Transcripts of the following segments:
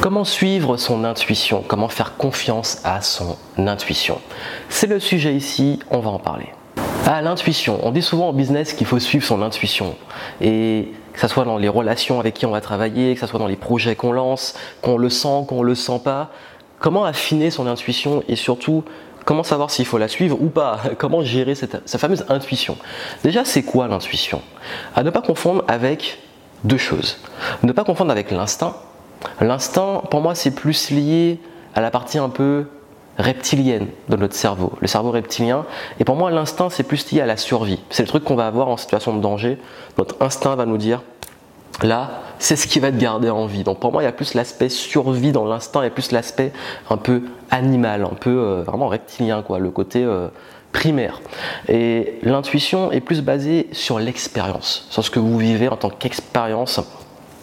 Comment suivre son intuition? Comment faire confiance à son intuition? C'est le sujet ici, on va en parler. Ah, l'intuition. On dit souvent en business qu'il faut suivre son intuition. Et que ce soit dans les relations avec qui on va travailler, que ce soit dans les projets qu'on lance, qu'on le sent, qu'on le sent pas. Comment affiner son intuition et surtout comment savoir s'il faut la suivre ou pas? Comment gérer cette, cette fameuse intuition? Déjà, c'est quoi l'intuition? À ne pas confondre avec deux choses. Ne pas confondre avec l'instinct L'instinct, pour moi, c'est plus lié à la partie un peu reptilienne de notre cerveau, le cerveau reptilien. Et pour moi, l'instinct, c'est plus lié à la survie. C'est le truc qu'on va avoir en situation de danger. Notre instinct va nous dire, là, c'est ce qui va te garder en vie. Donc pour moi, il y a plus l'aspect survie dans l'instinct et plus l'aspect un peu animal, un peu euh, vraiment reptilien, quoi, le côté euh, primaire. Et l'intuition est plus basée sur l'expérience, sur ce que vous vivez en tant qu'expérience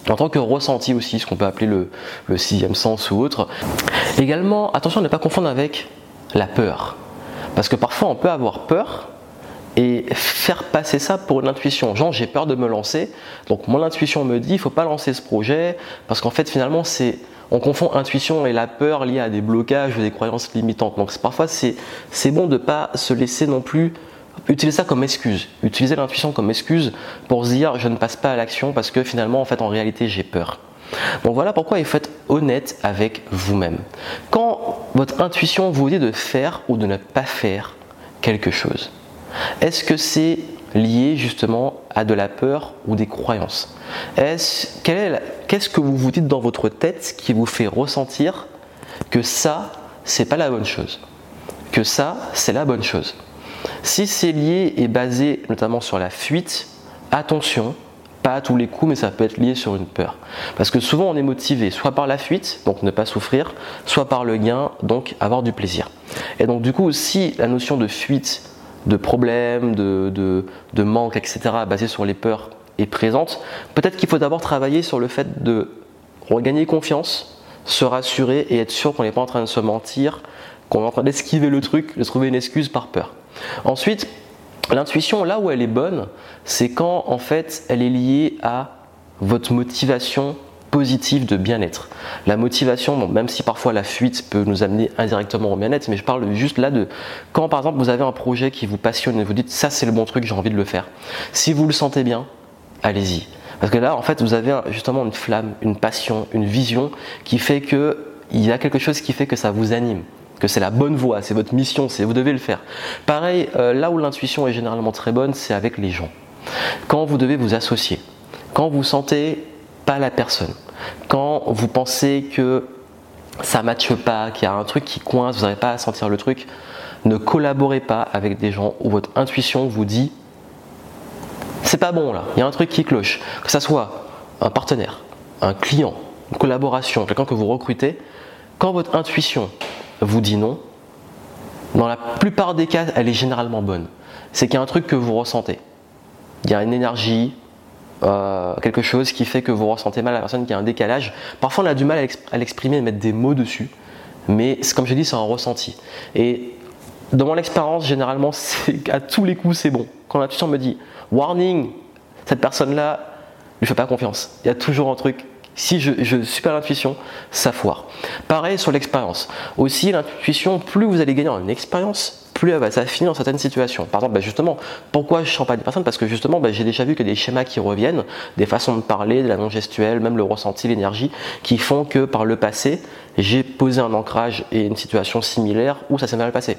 en tant que ressenti aussi, ce qu'on peut appeler le, sixième sens ou autre. Également, attention à ne pas confondre avec la peur. Parce que parfois on peut avoir peur et faire passer ça pour une intuition. Genre j'ai peur de me lancer, donc mon intuition me dit il ne faut pas lancer ce projet, parce qu'en fait finalement c'est on confond intuition et la peur liée à des blocages ou des croyances limitantes. Donc parfois c'est bon de ne pas se laisser non plus Utilisez ça comme excuse. Utilisez l'intuition comme excuse pour se dire je ne passe pas à l'action parce que finalement en fait en réalité j'ai peur. Donc voilà pourquoi il faut être honnête avec vous-même. Quand votre intuition vous dit de faire ou de ne pas faire quelque chose, est-ce que c'est lié justement à de la peur ou des croyances? Qu'est-ce que vous vous dites dans votre tête qui vous fait ressentir que ça, c'est pas la bonne chose? Que ça, c'est la bonne chose? Si c'est lié et basé notamment sur la fuite, attention, pas à tous les coups, mais ça peut être lié sur une peur. Parce que souvent on est motivé soit par la fuite, donc ne pas souffrir, soit par le gain, donc avoir du plaisir. Et donc du coup, si la notion de fuite, de problème, de, manque, etc., basée sur les peurs est présente, peut-être qu'il faut d'abord travailler sur le fait de regagner confiance, se rassurer et être sûr qu'on n'est pas en train de se mentir, qu'on est en train d'esquiver le truc, de trouver une excuse par peur. Ensuite, l'intuition, là où elle est bonne, c'est quand en fait elle est liée à votre motivation positive de bien-être. La motivation, même si parfois la fuite peut nous amener indirectement au bien-être, mais je parle juste là de quand par exemple vous avez un projet qui vous passionne et vous dites ça c'est le bon truc, j'ai envie de le faire. Si vous le sentez bien, allez-y. Parce que là, en fait, vous avez justement une flamme, une passion, une vision qui fait que il y a quelque chose qui fait que ça vous anime que c'est la bonne voie, c'est votre mission, c'est vous devez le faire. Pareil, euh, là où l'intuition est généralement très bonne, c'est avec les gens. Quand vous devez vous associer, quand vous sentez pas la personne, quand vous pensez que ça ne matche pas, qu'il y a un truc qui coince, vous n'arrivez pas à sentir le truc, ne collaborez pas avec des gens où votre intuition vous dit c'est pas bon là, il y a un truc qui cloche. Que ça soit un partenaire, un client, une collaboration, quelqu'un que vous recrutez, quand votre intuition vous dit non, dans la plupart des cas, elle est généralement bonne. C'est qu'il y a un truc que vous ressentez. Il y a une énergie, euh, quelque chose qui fait que vous ressentez mal la personne, qui a un décalage. Parfois, on a du mal à l'exprimer et mettre des mots dessus. Mais comme je dis, c'est un ressenti. Et dans mon expérience, généralement, à tous les coups, c'est bon. Quand l'intuition me dit warning, cette personne-là, je ne fais pas confiance. Il y a toujours un truc si je, pas l'intuition, ça foire. Pareil sur l'expérience. Aussi, l'intuition, plus vous allez gagner en expérience, plus elle va s'affiner dans certaines situations. Par exemple, bah, justement, pourquoi je ne sens pas des personnes Parce que justement, bah, j'ai déjà vu que des schémas qui reviennent, des façons de parler, de la non gestuelle, même le ressenti, l'énergie, qui font que par le passé, j'ai posé un ancrage et une situation similaire où ça s'est mal passé.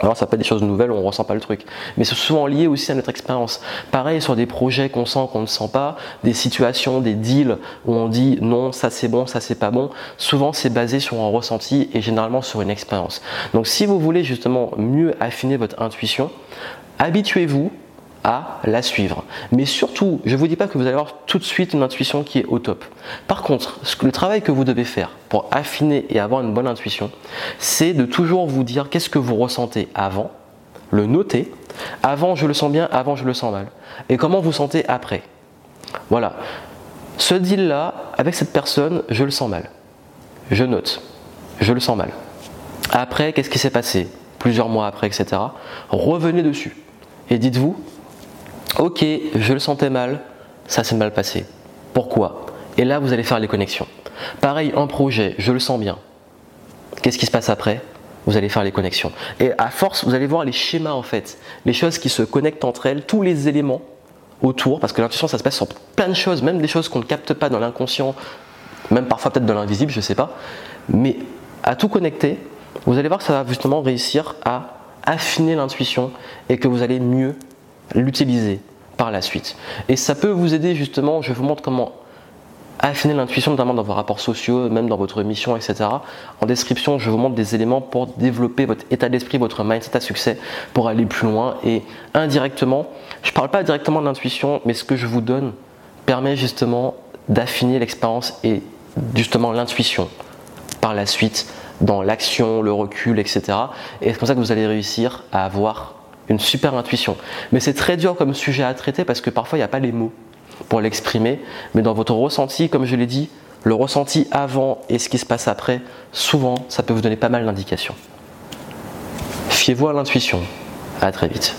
Alors ça peut être des choses nouvelles, on ne ressent pas le truc. Mais c'est souvent lié aussi à notre expérience. Pareil sur des projets qu'on sent, qu'on ne sent pas, des situations, des deals où on dit non, ça c'est bon, ça c'est pas bon. Souvent c'est basé sur un ressenti et généralement sur une expérience. Donc si vous voulez justement mieux affiner votre intuition, habituez-vous à la suivre. Mais surtout, je ne vous dis pas que vous allez avoir tout de suite une intuition qui est au top. Par contre, le travail que vous devez faire pour affiner et avoir une bonne intuition, c'est de toujours vous dire qu'est-ce que vous ressentez avant, le noter, avant je le sens bien, avant je le sens mal, et comment vous sentez après. Voilà. Ce deal-là, avec cette personne, je le sens mal. Je note. Je le sens mal. Après, qu'est-ce qui s'est passé? Plusieurs mois après, etc. Revenez dessus. Et dites-vous, Ok, je le sentais mal, ça s'est mal passé. Pourquoi? Et là, vous allez faire les connexions. Pareil, un projet, je le sens bien. Qu'est-ce qui se passe après? Vous allez faire les connexions. Et à force, vous allez voir les schémas en fait, les choses qui se connectent entre elles, tous les éléments autour, parce que l'intuition, ça se passe sur plein de choses, même des choses qu'on ne capte pas dans l'inconscient, même parfois peut-être dans l'invisible, je ne sais pas. Mais à tout connecter, vous allez voir que ça va justement réussir à affiner l'intuition et que vous allez mieux l'utiliser par la suite. Et ça peut vous aider justement, je vous montre comment affiner l'intuition, notamment dans vos rapports sociaux, même dans votre mission, etc. En description, je vous montre des éléments pour développer votre état d'esprit, votre mindset à succès, pour aller plus loin. Et indirectement, je ne parle pas directement de l'intuition, mais ce que je vous donne permet justement d'affiner l'expérience et justement l'intuition par la suite dans l'action, le recul, etc. Et c'est comme ça que vous allez réussir à avoir une super intuition. Mais c'est très dur comme sujet à traiter parce que parfois il n'y a pas les mots pour l'exprimer. Mais dans votre ressenti, comme je l'ai dit, le ressenti avant et ce qui se passe après, souvent, ça peut vous donner pas mal d'indications. Fiez-vous à l'intuition. À très vite.